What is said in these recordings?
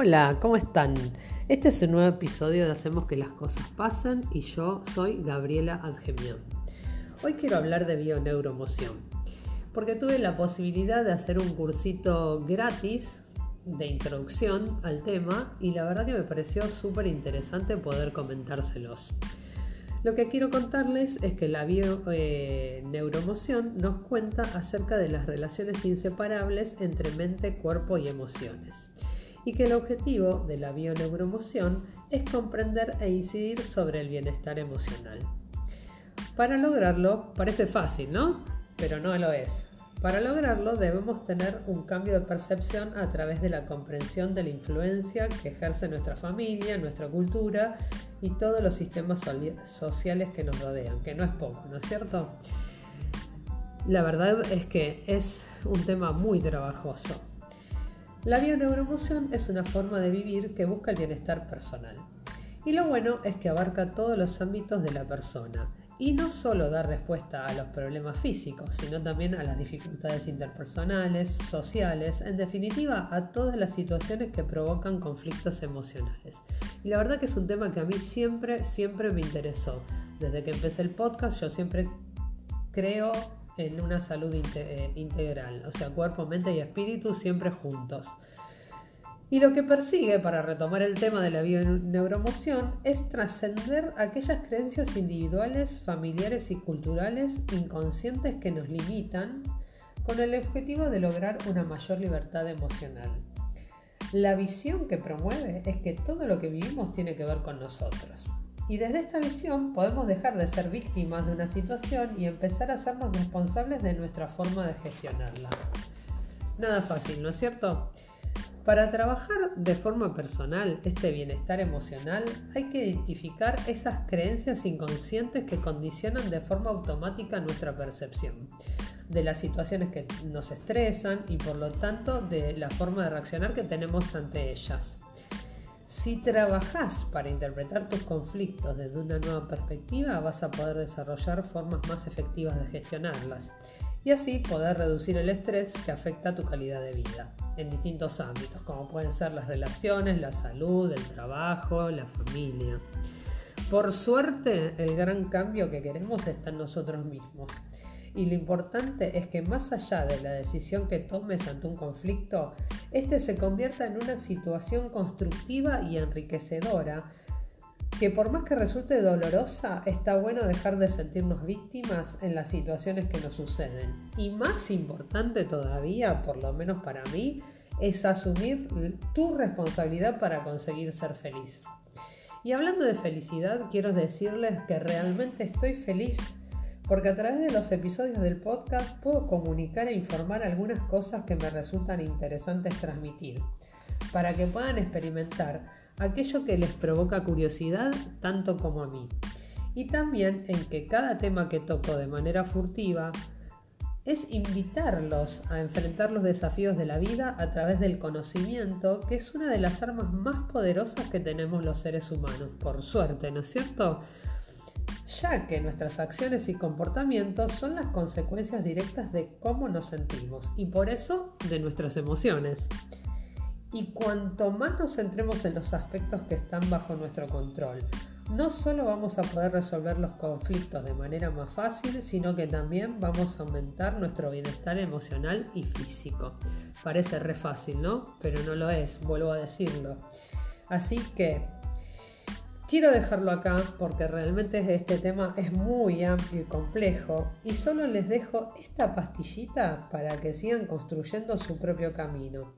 Hola, ¿cómo están? Este es un nuevo episodio de Hacemos que las cosas pasen y yo soy Gabriela Adgemian. Hoy quiero hablar de bioneuromoción, porque tuve la posibilidad de hacer un cursito gratis de introducción al tema y la verdad que me pareció súper interesante poder comentárselos. Lo que quiero contarles es que la bioneuromoción nos cuenta acerca de las relaciones inseparables entre mente, cuerpo y emociones y que el objetivo de la bioneuromoción es comprender e incidir sobre el bienestar emocional. Para lograrlo, parece fácil, ¿no? Pero no lo es. Para lograrlo debemos tener un cambio de percepción a través de la comprensión de la influencia que ejerce nuestra familia, nuestra cultura y todos los sistemas sociales que nos rodean, que no es poco, ¿no es cierto? La verdad es que es un tema muy trabajoso la bioneuromoción es una forma de vivir que busca el bienestar personal. Y lo bueno es que abarca todos los ámbitos de la persona y no solo da respuesta a los problemas físicos, sino también a las dificultades interpersonales, sociales, en definitiva a todas las situaciones que provocan conflictos emocionales. Y la verdad que es un tema que a mí siempre, siempre me interesó. Desde que empecé el podcast yo siempre creo en una salud eh, integral, o sea, cuerpo, mente y espíritu siempre juntos. Y lo que persigue, para retomar el tema de la bioneuromoción, es trascender aquellas creencias individuales, familiares y culturales inconscientes que nos limitan con el objetivo de lograr una mayor libertad emocional. La visión que promueve es que todo lo que vivimos tiene que ver con nosotros. Y desde esta visión podemos dejar de ser víctimas de una situación y empezar a hacernos responsables de nuestra forma de gestionarla. Nada fácil, ¿no es cierto? Para trabajar de forma personal este bienestar emocional hay que identificar esas creencias inconscientes que condicionan de forma automática nuestra percepción de las situaciones que nos estresan y por lo tanto de la forma de reaccionar que tenemos ante ellas. Si trabajas para interpretar tus conflictos desde una nueva perspectiva, vas a poder desarrollar formas más efectivas de gestionarlas y así poder reducir el estrés que afecta a tu calidad de vida en distintos ámbitos, como pueden ser las relaciones, la salud, el trabajo, la familia. Por suerte, el gran cambio que queremos está en nosotros mismos y lo importante es que más allá de la decisión que tomes ante un conflicto, este se convierta en una situación constructiva y enriquecedora que por más que resulte dolorosa, está bueno dejar de sentirnos víctimas en las situaciones que nos suceden. Y más importante todavía, por lo menos para mí, es asumir tu responsabilidad para conseguir ser feliz. Y hablando de felicidad, quiero decirles que realmente estoy feliz porque a través de los episodios del podcast puedo comunicar e informar algunas cosas que me resultan interesantes transmitir, para que puedan experimentar aquello que les provoca curiosidad tanto como a mí. Y también en que cada tema que toco de manera furtiva es invitarlos a enfrentar los desafíos de la vida a través del conocimiento, que es una de las armas más poderosas que tenemos los seres humanos, por suerte, ¿no es cierto? Ya que nuestras acciones y comportamientos son las consecuencias directas de cómo nos sentimos y por eso de nuestras emociones. Y cuanto más nos centremos en los aspectos que están bajo nuestro control, no solo vamos a poder resolver los conflictos de manera más fácil, sino que también vamos a aumentar nuestro bienestar emocional y físico. Parece re fácil, ¿no? Pero no lo es, vuelvo a decirlo. Así que Quiero dejarlo acá porque realmente este tema es muy amplio y complejo y solo les dejo esta pastillita para que sigan construyendo su propio camino.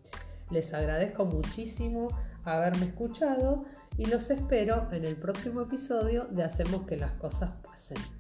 Les agradezco muchísimo haberme escuchado y los espero en el próximo episodio de Hacemos que las cosas pasen.